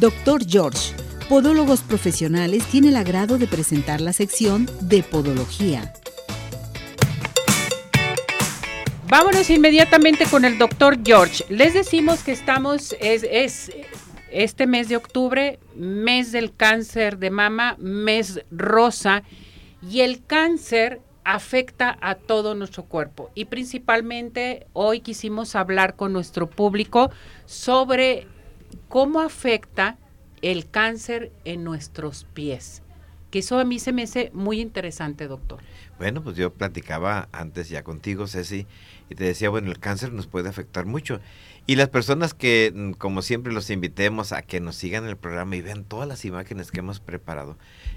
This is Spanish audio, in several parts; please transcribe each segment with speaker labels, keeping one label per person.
Speaker 1: Doctor George, Podólogos Profesionales, tiene el agrado de presentar la sección de Podología.
Speaker 2: Vámonos inmediatamente con el doctor George. Les decimos que estamos, es, es este mes de octubre, mes del cáncer de mama, mes rosa, y el cáncer afecta a todo nuestro cuerpo. Y principalmente hoy quisimos hablar con nuestro público sobre cómo afecta el cáncer en nuestros pies. Que eso a mí se me hace muy interesante, doctor.
Speaker 3: Bueno, pues yo platicaba antes ya contigo, Ceci, y te decía, bueno, el cáncer nos puede afectar mucho. Y las personas que, mm, como siempre, los invitemos a que nos sigan el programa y vean todas las imágenes que hemos preparado.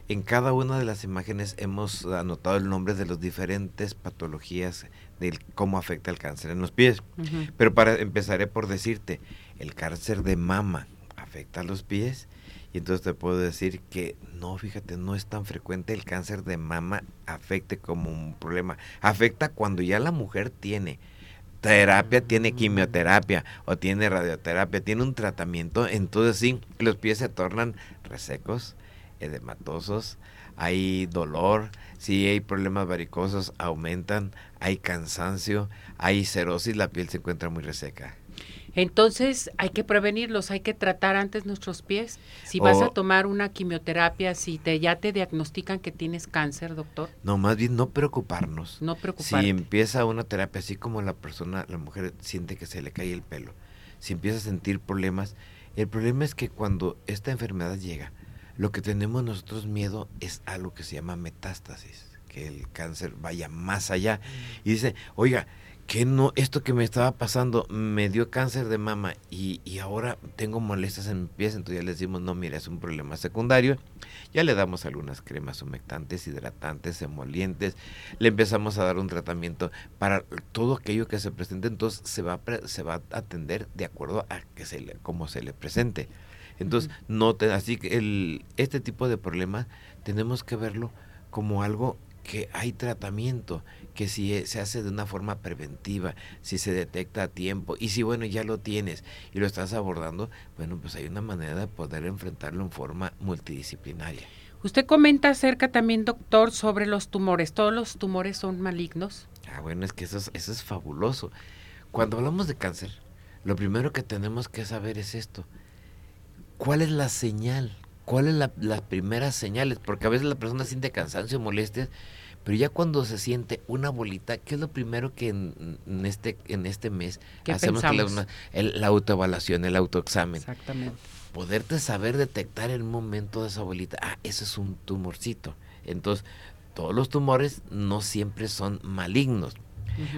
Speaker 3: En cada una de las imágenes hemos anotado el nombre de las diferentes patologías de cómo afecta el cáncer en los pies. Pero para empezaré por decirte, el cáncer de mama afecta a los pies. Y entonces te puedo decir que no, fíjate, no es tan frecuente el cáncer de mama afecte como un problema. Afecta cuando ya la mujer tiene terapia, tiene quimioterapia o tiene radioterapia, tiene un tratamiento, entonces sí, los pies se tornan resecos, edematosos, hay dolor, si hay problemas varicosos aumentan, hay cansancio, hay cerosis, la piel se encuentra muy reseca.
Speaker 2: Entonces hay que prevenirlos, hay que tratar antes nuestros pies. Si vas a tomar una quimioterapia, si te ya te diagnostican que tienes cáncer, doctor.
Speaker 3: No, más bien no preocuparnos.
Speaker 2: No preocuparnos.
Speaker 3: Si empieza una terapia así como la persona, la mujer siente que se le cae el pelo, si empieza a sentir problemas, el problema es que cuando esta enfermedad llega, lo que tenemos nosotros miedo es algo que se llama metástasis, que el cáncer vaya más allá. Y dice, oiga, que no, esto que me estaba pasando me dio cáncer de mama y, y, ahora tengo molestias en mis pies, entonces ya les decimos, no, mira, es un problema secundario. Ya le damos algunas cremas humectantes, hidratantes, emolientes, le empezamos a dar un tratamiento para todo aquello que se presente, entonces se va, se va a atender de acuerdo a que se le, cómo se le presente. Entonces, no te, así que el, este tipo de problemas tenemos que verlo como algo que hay tratamiento, que si e, se hace de una forma preventiva, si se detecta a tiempo y si bueno ya lo tienes y lo estás abordando, bueno pues hay una manera de poder enfrentarlo en forma multidisciplinaria.
Speaker 2: Usted comenta acerca también, doctor, sobre los tumores. ¿Todos los tumores son malignos?
Speaker 3: Ah, bueno, es que eso es, eso es fabuloso. Cuando hablamos de cáncer, lo primero que tenemos que saber es esto. ¿Cuál es la señal? ¿Cuáles son las primeras señales? Porque a veces la persona siente cansancio, molestias, pero ya cuando se siente una bolita, ¿qué es lo primero que en, este en este mes hacemos? La, la autoevaluación, el autoexamen.
Speaker 2: Exactamente.
Speaker 3: Poderte saber detectar el momento de esa bolita. Ah, eso es un tumorcito. Entonces, todos los tumores no siempre son malignos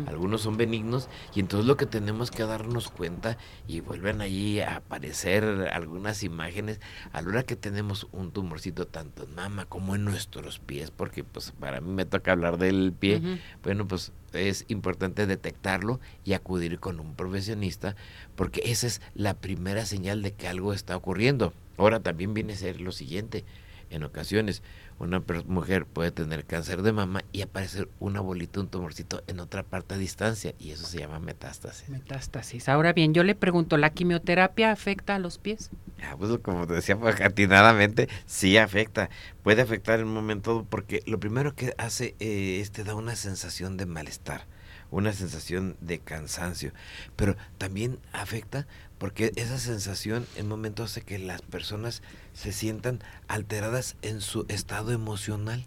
Speaker 3: algunos son benignos y entonces lo que tenemos que darnos cuenta y vuelven allí a aparecer algunas imágenes a la hora que tenemos un tumorcito tanto en mama como en nuestros pies, porque pues para mí me toca hablar del pie, bueno pues es importante detectarlo y acudir con un profesionista porque esa es la primera señal de que algo está ocurriendo. Ahora también viene a ser lo siguiente, en ocasiones una mujer puede tener cáncer de mama y aparecer una bolita, un tumorcito en otra parte a distancia y eso se llama metástasis.
Speaker 2: Metástasis. Ahora bien, yo le pregunto, ¿la quimioterapia afecta a los pies?
Speaker 3: Ah, pues como te decía, pues, atinadamente, sí afecta. Puede afectar en un momento porque lo primero que hace eh, es te da una sensación de malestar una sensación de cansancio, pero también afecta porque esa sensación en momentos hace que las personas se sientan alteradas en su estado emocional.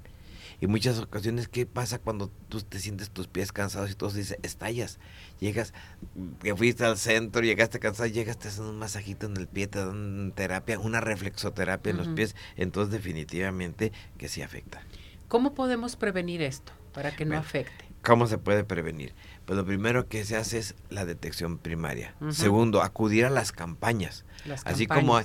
Speaker 3: Y muchas ocasiones, ¿qué pasa cuando tú te sientes tus pies cansados y todo se dice, estallas? Llegas, que fuiste al centro, llegaste cansado, llegas, te hacen un masajito en el pie, te dan terapia, una reflexoterapia en los pies. Entonces, definitivamente que sí afecta.
Speaker 2: ¿Cómo podemos prevenir esto para que no afecte?
Speaker 3: ¿Cómo se puede prevenir? Pues lo primero que se hace es la detección primaria. Segundo, acudir a las campañas. Así como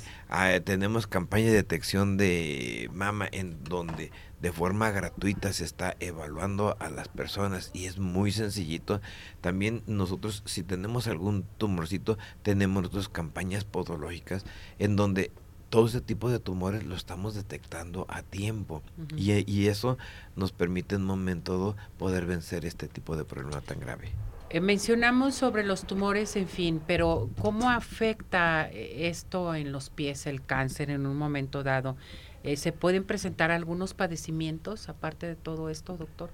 Speaker 3: tenemos campaña de detección de mama en donde de forma gratuita se está evaluando a las personas y es muy sencillito. También nosotros si tenemos algún tumorcito tenemos nosotros campañas podológicas en donde todo ese tipo de tumores lo estamos detectando a tiempo y, y, eso nos permite en un momento dado poder vencer este tipo de problema tan grave.
Speaker 2: Eh, mencionamos sobre los tumores, en fin, pero ¿cómo afecta eh, esto en los pies, el cáncer en un momento dado? Eh, ¿Se pueden presentar algunos padecimientos aparte de todo esto, doctor?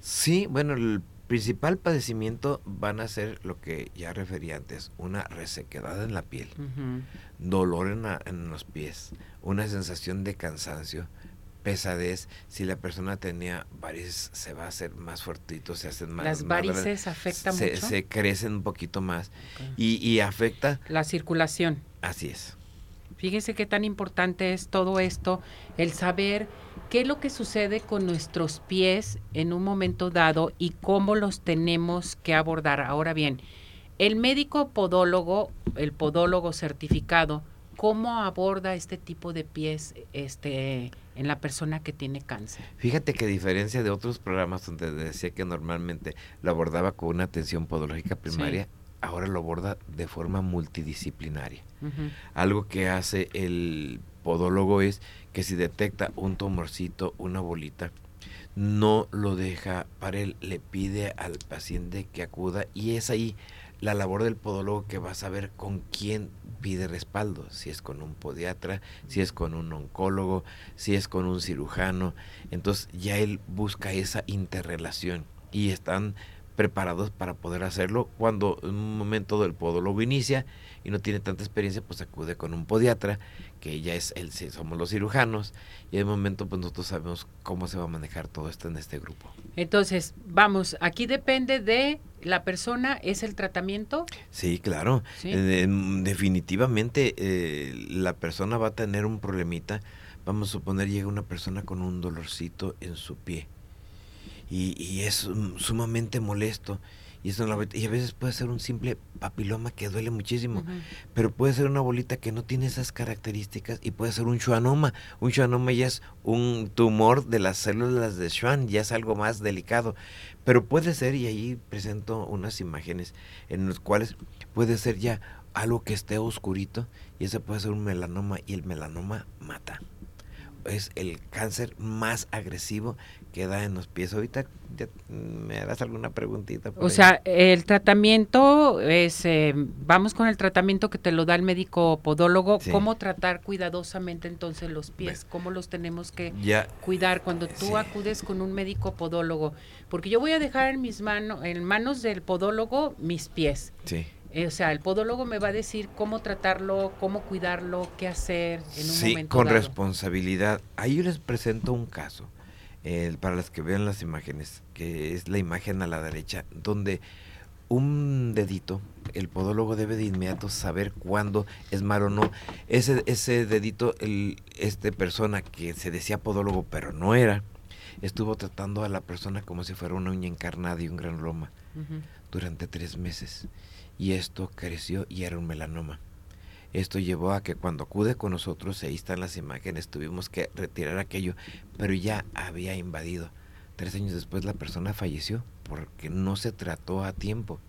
Speaker 3: Sí, bueno, el principal padecimiento van a ser lo que ya referí antes, una resequedad en la piel, dolor en, en, los pies, una sensación de cansancio, pesadez, si la persona tenía varices se va a hacer más fuertito, se hacen más...
Speaker 2: Las varices afectan
Speaker 3: se,
Speaker 2: mucho.
Speaker 3: Se crecen un poquito más y, y afecta...
Speaker 2: La circulación.
Speaker 3: Así es.
Speaker 2: Fíjese qué tan importante es todo esto, el saber qué es lo que sucede con nuestros pies en un momento dado y cómo los tenemos que abordar. Ahora bien, el médico podólogo, el podólogo certificado, ¿cómo aborda este tipo de pies este, en la persona que tiene cáncer?
Speaker 3: Fíjate que a diferencia de otros programas donde decía que normalmente lo abordaba con una atención podológica primaria, ahora lo aborda de forma multidisciplinaria. Algo que hace el podólogo es que si detecta un tumorcito, una bolita, no lo deja para él, le pide al paciente que acuda y es ahí la labor del podólogo que va a saber con quién pide respaldo, si es con un podiatra, si es con un oncólogo, si es con un cirujano, entonces ya él busca esa interrelación y están preparados para poder hacerlo. Cuando en un momento el podólogo inicia y no tiene tanta experiencia, pues acude con un podiatra, que ya es el somos los cirujanos, y en un momento pues nosotros sabemos cómo se va a manejar todo esto en este grupo.
Speaker 2: Entonces, vamos, aquí depende de la persona, ¿es el tratamiento?
Speaker 3: Sí, claro. Eh, definitivamente eh, la persona va a tener un problemita. Vamos a suponer llega una persona con un dolorcito en su pie y, es sumamente molesto. Y, eso, y a veces puede ser un simple papiloma que duele muchísimo, pero puede ser una bolita que no tiene esas características y puede ser un schwannoma. Un schwannoma ya es un tumor de las células de Schwann, ya es algo más delicado. Pero puede ser, y ahí presento unas imágenes en las cuales puede ser ya algo que esté oscurito y ese puede ser un melanoma y el melanoma mata es el cáncer más agresivo que da en los pies. Ahorita me harás alguna preguntita.
Speaker 2: o sea, el tratamiento es, eh, vamos con el tratamiento que te lo da el médico podólogo. ¿Cómo tratar cuidadosamente entonces los pies? ¿Cómo los tenemos que cuidar cuando tú acudes con un médico podólogo? Porque yo voy a dejar en mis manos, en manos del podólogo, mis pies.
Speaker 3: Sí.
Speaker 2: Eh, o sea, el podólogo me va a decir cómo tratarlo, cómo cuidarlo, qué hacer en un
Speaker 3: sí,
Speaker 2: momento
Speaker 3: con responsabilidad. Ahí yo les presento un caso, para las que vean las imágenes, que es la imagen a la derecha, donde un dedito, el podólogo debe de inmediato saber cuándo es malo o no. Ese, ese dedito, el, este persona que se decía podólogo pero no era, estuvo tratando a la persona como si fuera una uña encarnada y un gran loma durante tres meses y esto creció y era un melanoma. Esto llevó a que cuando acude con nosotros, ahí están las imágenes, tuvimos que retirar aquello, pero ya había invadido. Tres años después la persona falleció porque no se trató a tiempo.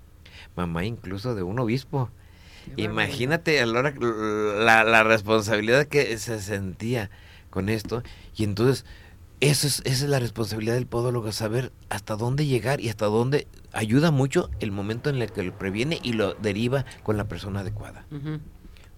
Speaker 3: Mamá incluso de un obispo. Imagínate a la, la, responsabilidad que se sentía con esto. Y entonces, eso es, esa es la responsabilidad del podólogo, saber hasta dónde llegar y hasta dónde ayuda mucho el momento en el que lo previene y lo deriva con la persona adecuada.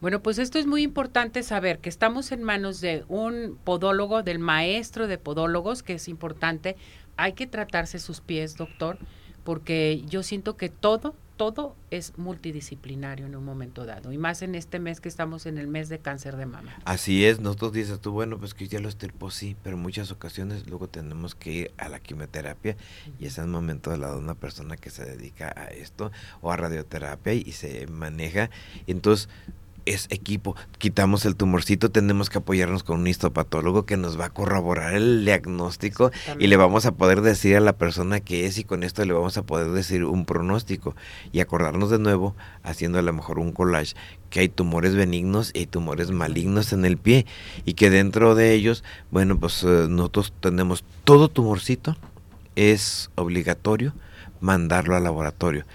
Speaker 2: Bueno, pues esto es muy importante saber que estamos en manos de un podólogo, del maestro de podólogos, que es importante. Hay que tratarse sus pies, doctor, porque yo siento que todo, todo es multidisciplinario en un momento dado, y más en este mes que estamos en el mes de cáncer de mama.
Speaker 3: Así es, nosotros dices tú, bueno, pues que ya lo estirpó, sí, pero en muchas ocasiones luego tenemos que ir a la quimioterapia y es el momento de la de una persona que se dedica a esto o a radioterapia y se maneja, entonces es equipo. Quitamos el tumorcito, tenemos que apoyarnos con un histopatólogo que nos va a corroborar el diagnóstico y le vamos a poder decir a la persona que es y con esto le vamos a poder decir un pronóstico y acordarnos de nuevo, haciendo a lo mejor un collage, que hay tumores benignos y tumores malignos en el pie y que dentro de ellos, bueno, pues eh, nosotros tenemos todo tumorcito, es obligatorio mandarlo al laboratorio.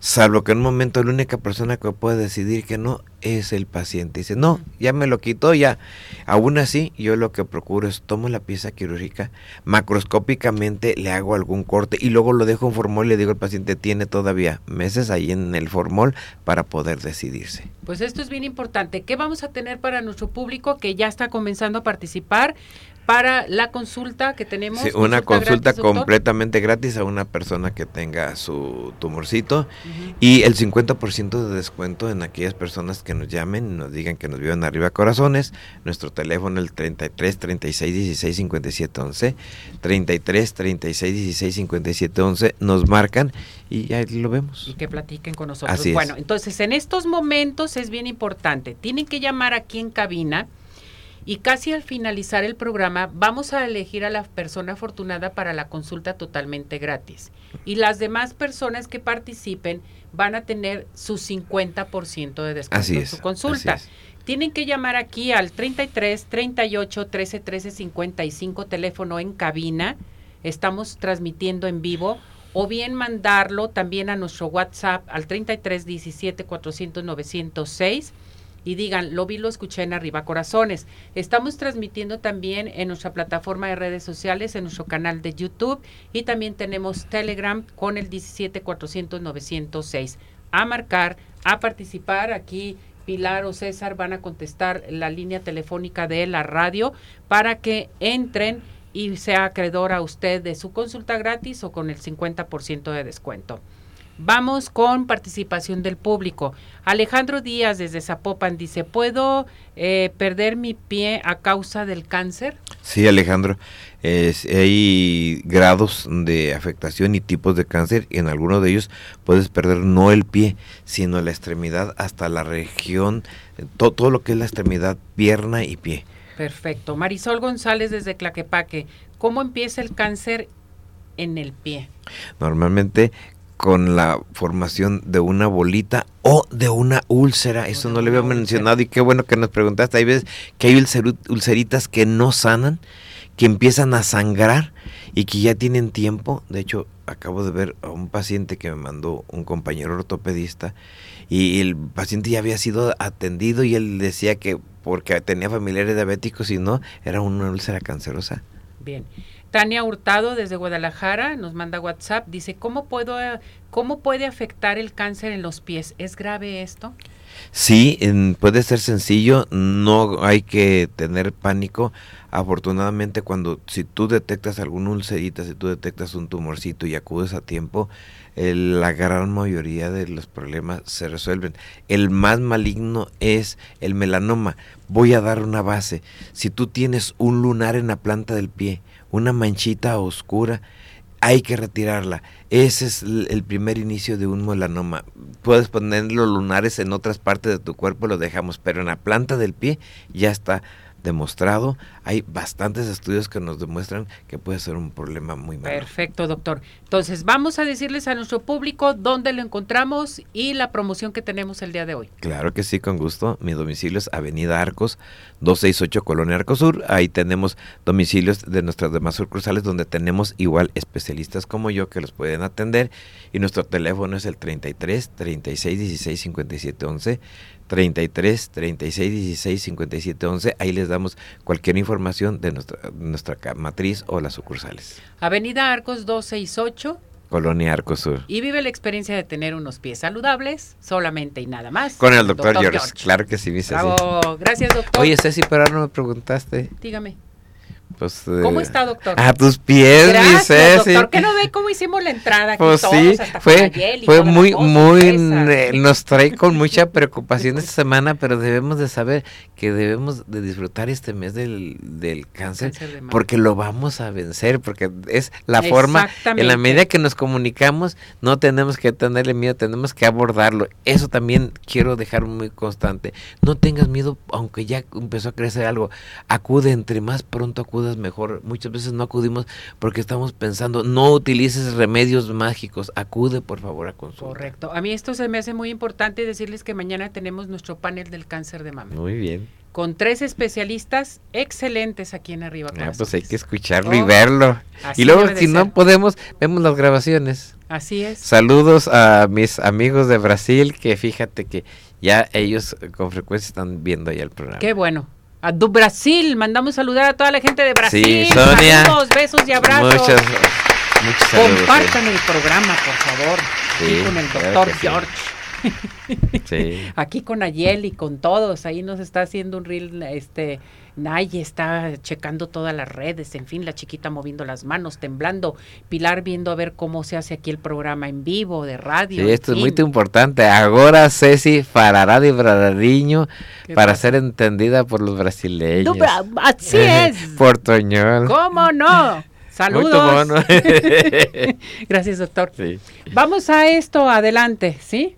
Speaker 3: Salvo que en un momento la única persona que puede decidir que no es el paciente. Dice, no, ya me lo quitó, ya. Aún así, yo lo que procuro es tomo la pieza quirúrgica, macroscópicamente le hago algún corte y luego lo dejo en formol y le digo al paciente, tiene todavía meses ahí en el formol para poder decidirse.
Speaker 2: Pues esto es bien importante. ¿Qué vamos a tener para nuestro público que ya está comenzando a participar? Para la consulta que tenemos.
Speaker 3: Sí, una consulta, completamente gratis a una persona que tenga su tumorcito y el 50% de descuento en aquellas personas que nos llamen y nos digan que nos viven arriba corazones. Nuestro teléfono el 33 36 16 57 11. 33 36 16 57 11. Nos marcan y ahí lo vemos.
Speaker 2: Y que platiquen con nosotros. bueno, entonces en estos momentos es bien importante. Tienen que llamar aquí en cabina y casi al finalizar el programa vamos a elegir a la persona afortunada para la consulta totalmente gratis. Y las demás personas que participen van a tener su 50% de descuento en su consulta. Tienen que llamar aquí al 33 38 13 13 55 teléfono en cabina. Estamos transmitiendo en vivo o bien mandarlo también a nuestro WhatsApp al 33 17 400 906 y digan, lo vi, lo escuché en Arriba Corazones. Estamos transmitiendo también en nuestra plataforma de redes sociales, en nuestro canal de YouTube y también tenemos Telegram con el 17400 A marcar, a participar aquí. Pilar o César van a contestar la línea telefónica de la radio para que entren y sea acreedor a usted de su consulta gratis o con el 50% de descuento. Vamos con participación del público. Alejandro Díaz desde Zapopan dice, ¿puedo eh, perder mi pie a causa del cáncer?
Speaker 3: Sí, Alejandro. hay grados de afectación y tipos de cáncer y en algunos de ellos puedes perder no el pie, sino la extremidad hasta la región, todo lo que es la extremidad, pierna y pie.
Speaker 2: Perfecto. Marisol González desde Claquepaque, ¿cómo empieza el cáncer en el pie?
Speaker 3: Normalmente con la formación de una bolita o de una úlcera. Eso no le había mencionado y qué bueno que nos preguntaste. Hay veces que hay ulceritas que no sanan, que empiezan a sangrar y que ya tienen tiempo. De hecho, acabo de ver a un paciente que me mandó un compañero ortopedista y el paciente ya había sido atendido y él decía que porque tenía familiares diabéticos y no, era una úlcera cancerosa.
Speaker 2: Bien. Tania Hurtado desde Guadalajara nos manda WhatsApp, dice, ¿cómo, puedo, ¿cómo puede afectar el cáncer en los pies? ¿Es grave esto?
Speaker 3: Sí, puede ser sencillo, no hay que tener pánico. Afortunadamente, cuando si tú detectas alguna ulcerita, si tú detectas un tumorcito y acudes a tiempo, la gran mayoría de los problemas se resuelven. El más maligno es el melanoma. Voy a dar una base. Si tú tienes un lunar en la planta del pie, una manchita oscura, hay que retirarla. Ese es el primer inicio de un melanoma. Puedes poner los lunares en otras partes de tu cuerpo, lo dejamos, pero en la planta del pie ya está demostrado. Hay bastantes estudios que nos demuestran que puede ser un problema muy malo.
Speaker 2: Perfecto, doctor. Entonces, vamos a decirles a nuestro público dónde lo encontramos y la promoción que tenemos el día de hoy.
Speaker 3: Claro que sí, con gusto. Mi domicilio es Avenida Arcos, 268 Colonia Arcosur. Ahí tenemos domicilios de nuestras demás sucursales donde tenemos igual especialistas como yo que los pueden atender. Y nuestro teléfono es el 33 36 16 57 11 33 36 16 57 11. Ahí les damos cualquier información de nuestra, nuestra matriz o las sucursales.
Speaker 2: Avenida Arcos 268.
Speaker 3: Colonia Arcos Sur.
Speaker 2: Y vive la experiencia de tener unos pies saludables, solamente y nada más.
Speaker 3: Con el doctor, George. Claro que sí, mi
Speaker 2: Bravo. Gracias, doctor.
Speaker 3: Oye, Ceci, pero ahora no me preguntaste.
Speaker 2: Dígame.
Speaker 3: Pues,
Speaker 2: ¿Cómo eh, está, doctor?
Speaker 3: A tus pies,
Speaker 2: Gracias, doctor. ¿Qué no ve cómo hicimos la entrada? Aquí
Speaker 3: pues sí, fue, fue muy, muy, nos trae con mucha preocupación esta semana, pero debemos de saber que debemos de disfrutar este mes del, del cáncer, porque lo vamos a vencer, porque es la forma, en la medida que nos comunicamos, no tenemos que tenerle miedo, tenemos que abordarlo. Eso también quiero dejar muy constante. No tengas miedo, aunque ya empezó a crecer algo, acude entre más pronto acude mejor. Muchas veces no acudimos porque estamos pensando, no utilices remedios mágicos, acude por favor a consulta.
Speaker 2: Correcto. A mí esto se me hace muy importante decirles que mañana tenemos nuestro panel del cáncer de mama.
Speaker 3: Muy bien.
Speaker 2: Con tres especialistas excelentes aquí en Arriba.
Speaker 3: Ah, pues hay que escucharlo y verlo. Y luego, si no podemos, vemos las grabaciones.
Speaker 2: Así es.
Speaker 3: Saludos a mis amigos de Brasil, que fíjate que ya ellos con frecuencia están viendo ahí el programa.
Speaker 2: Qué bueno. A do Brasil, mandamos saludar a toda la gente de Brasil.
Speaker 3: Sí, Sonia.
Speaker 2: Saludos, besos y abrazos.
Speaker 3: Muchas, saludos,
Speaker 2: Compartan el programa, por favor.
Speaker 3: Sí,
Speaker 2: con el doctor. George.
Speaker 3: Sí.
Speaker 2: Aquí con Ayel y con todos. Ahí nos está haciendo un reel, este, Naye está checando todas las redes, en fin, la chiquita moviendo las manos, temblando, Pilar viendo a ver cómo se hace aquí el programa en vivo de radio.
Speaker 3: Sí, esto es muy importante. Ahora Ceci farará de Brarariño
Speaker 2: ¿Qué
Speaker 3: para
Speaker 2: pasa?
Speaker 3: ser entendida por los brasileños.
Speaker 2: No, así es.
Speaker 3: Portoñol.
Speaker 2: ¿Cómo no? Saludos. Gracias, doctor.
Speaker 3: Sí.
Speaker 2: Vamos a esto, adelante, ¿sí?